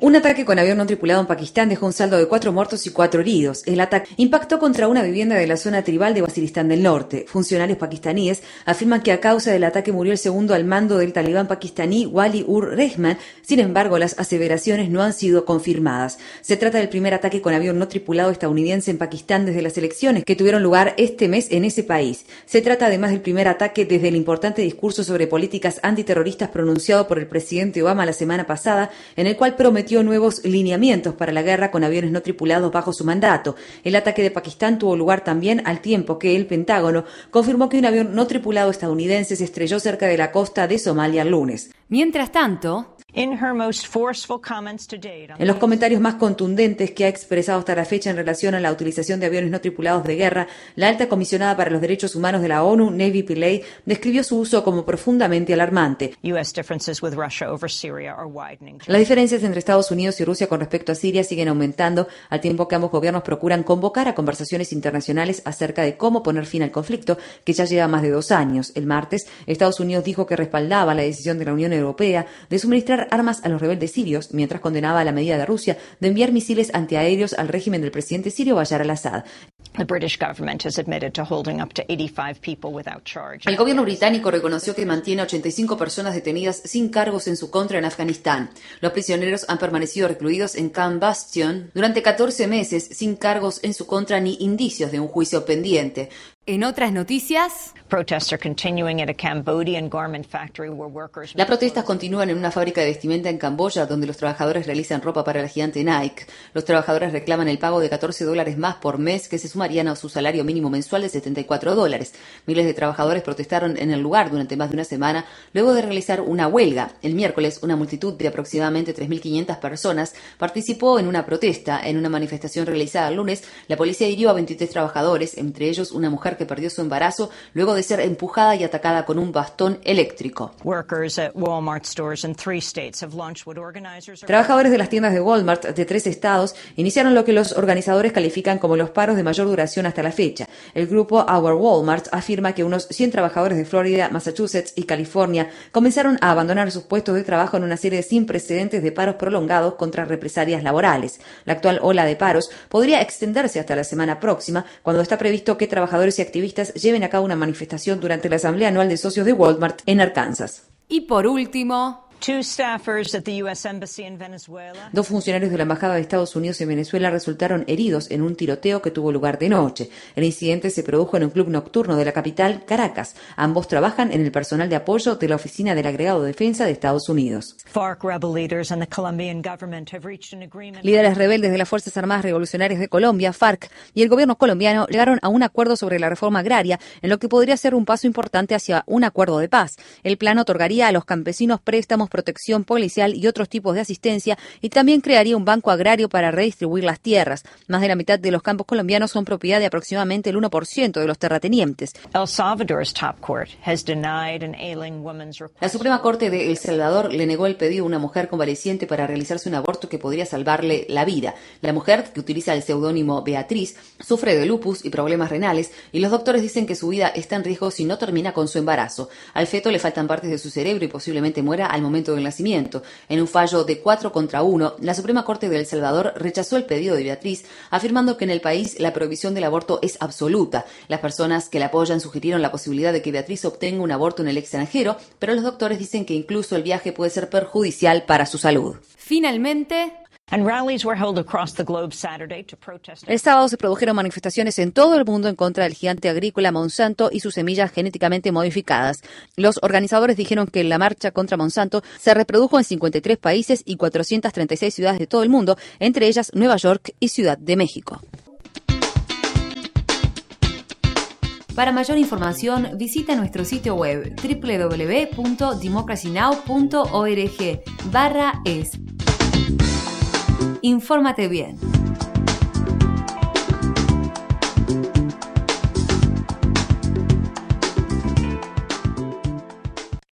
Un ataque con avión no tripulado en Pakistán dejó un saldo de cuatro muertos y cuatro heridos. El ataque impactó contra una vivienda de la zona tribal de Basiristán del Norte. Funcionarios pakistaníes afirman que a causa del ataque murió el segundo al mando del talibán pakistaní Wali ur Rehman. Sin embargo, las aseveraciones no han sido confirmadas. Se trata del primer ataque con avión no tripulado estadounidense en Pakistán desde las elecciones que tuvieron lugar este mes en ese país. Se trata además del primer ataque desde el importante discurso sobre políticas antiterroristas pronunciado por el presidente Obama la semana pasada, en el cual prometió nuevos lineamientos para la guerra con aviones no tripulados bajo su mandato. El ataque de Pakistán tuvo lugar también al tiempo que el Pentágono confirmó que un avión no tripulado estadounidense se estrelló cerca de la costa de Somalia el lunes. Mientras tanto, en los comentarios más contundentes que ha expresado hasta la fecha en relación a la utilización de aviones no tripulados de guerra, la alta comisionada para los derechos humanos de la ONU, Navy Pillay, describió su uso como profundamente alarmante. Las diferencias entre Estados Unidos y Rusia con respecto a Siria siguen aumentando, al tiempo que ambos gobiernos procuran convocar a conversaciones internacionales acerca de cómo poner fin al conflicto, que ya lleva más de dos años. El martes, Estados Unidos dijo que respaldaba la decisión de la Unión Europea de suministrar armas a los rebeldes sirios, mientras condenaba la medida de Rusia de enviar misiles antiaéreos al régimen del presidente sirio Bashar al-Assad. El gobierno británico reconoció que mantiene 85 personas detenidas sin cargos en su contra en Afganistán. Los prisioneros han permanecido recluidos en Camp Bastion durante 14 meses sin cargos en su contra ni indicios de un juicio pendiente. En otras noticias, las protestas continúan en una fábrica de vestimenta en Camboya donde los trabajadores realizan ropa para la gigante Nike. Los trabajadores reclaman el pago de 14 dólares más por mes que se sumarían a su salario mínimo mensual de 74 dólares. Miles de trabajadores protestaron en el lugar durante más de una semana luego de realizar una huelga. El miércoles, una multitud de aproximadamente 3.500 personas participó en una protesta. En una manifestación realizada el lunes, la policía hirió a 23 trabajadores, entre ellos una mujer que perdió su embarazo luego de ser empujada y atacada con un bastón eléctrico. Trabajadores de las tiendas de Walmart de tres estados iniciaron lo que los organizadores califican como los paros de mayor duración hasta la fecha. El grupo Our Walmart afirma que unos 100 trabajadores de Florida, Massachusetts y California comenzaron a abandonar sus puestos de trabajo en una serie sin precedentes de paros prolongados contra represalias laborales. La actual ola de paros podría extenderse hasta la semana próxima, cuando está previsto que trabajadores y activistas lleven a cabo una manifestación durante la Asamblea Anual de Socios de Walmart en Arkansas. Y por último, Dos funcionarios de la Embajada de Estados Unidos en Venezuela resultaron heridos en un tiroteo que tuvo lugar de noche. El incidente se produjo en un club nocturno de la capital, Caracas. Ambos trabajan en el personal de apoyo de la Oficina del Agregado de Defensa de Estados Unidos. Líderes rebeldes de las Fuerzas Armadas Revolucionarias de Colombia, FARC, y el gobierno colombiano llegaron a un acuerdo sobre la reforma agraria, en lo que podría ser un paso importante hacia un acuerdo de paz. El plan otorgaría a los campesinos préstamos protección policial y otros tipos de asistencia y también crearía un banco agrario para redistribuir las tierras. Más de la mitad de los campos colombianos son propiedad de aproximadamente el 1% de los terratenientes. La Suprema Corte de El Salvador le negó el pedido a una mujer convaleciente para realizarse un aborto que podría salvarle la vida. La mujer, que utiliza el seudónimo Beatriz, sufre de lupus y problemas renales y los doctores dicen que su vida está en riesgo si no termina con su embarazo. Al feto le faltan partes de su cerebro y posiblemente muera al momento del nacimiento. En un fallo de 4 contra 1, la Suprema Corte de El Salvador rechazó el pedido de Beatriz, afirmando que en el país la prohibición del aborto es absoluta. Las personas que la apoyan sugirieron la posibilidad de que Beatriz obtenga un aborto en el extranjero, pero los doctores dicen que incluso el viaje puede ser perjudicial para su salud. Finalmente, el sábado se produjeron manifestaciones en todo el mundo en contra del gigante agrícola Monsanto y sus semillas genéticamente modificadas. Los organizadores dijeron que la marcha contra Monsanto se reprodujo en 53 países y 436 ciudades de todo el mundo, entre ellas Nueva York y Ciudad de México. Para mayor información, visita nuestro sitio web www.democracynow.org es Infórmate bien.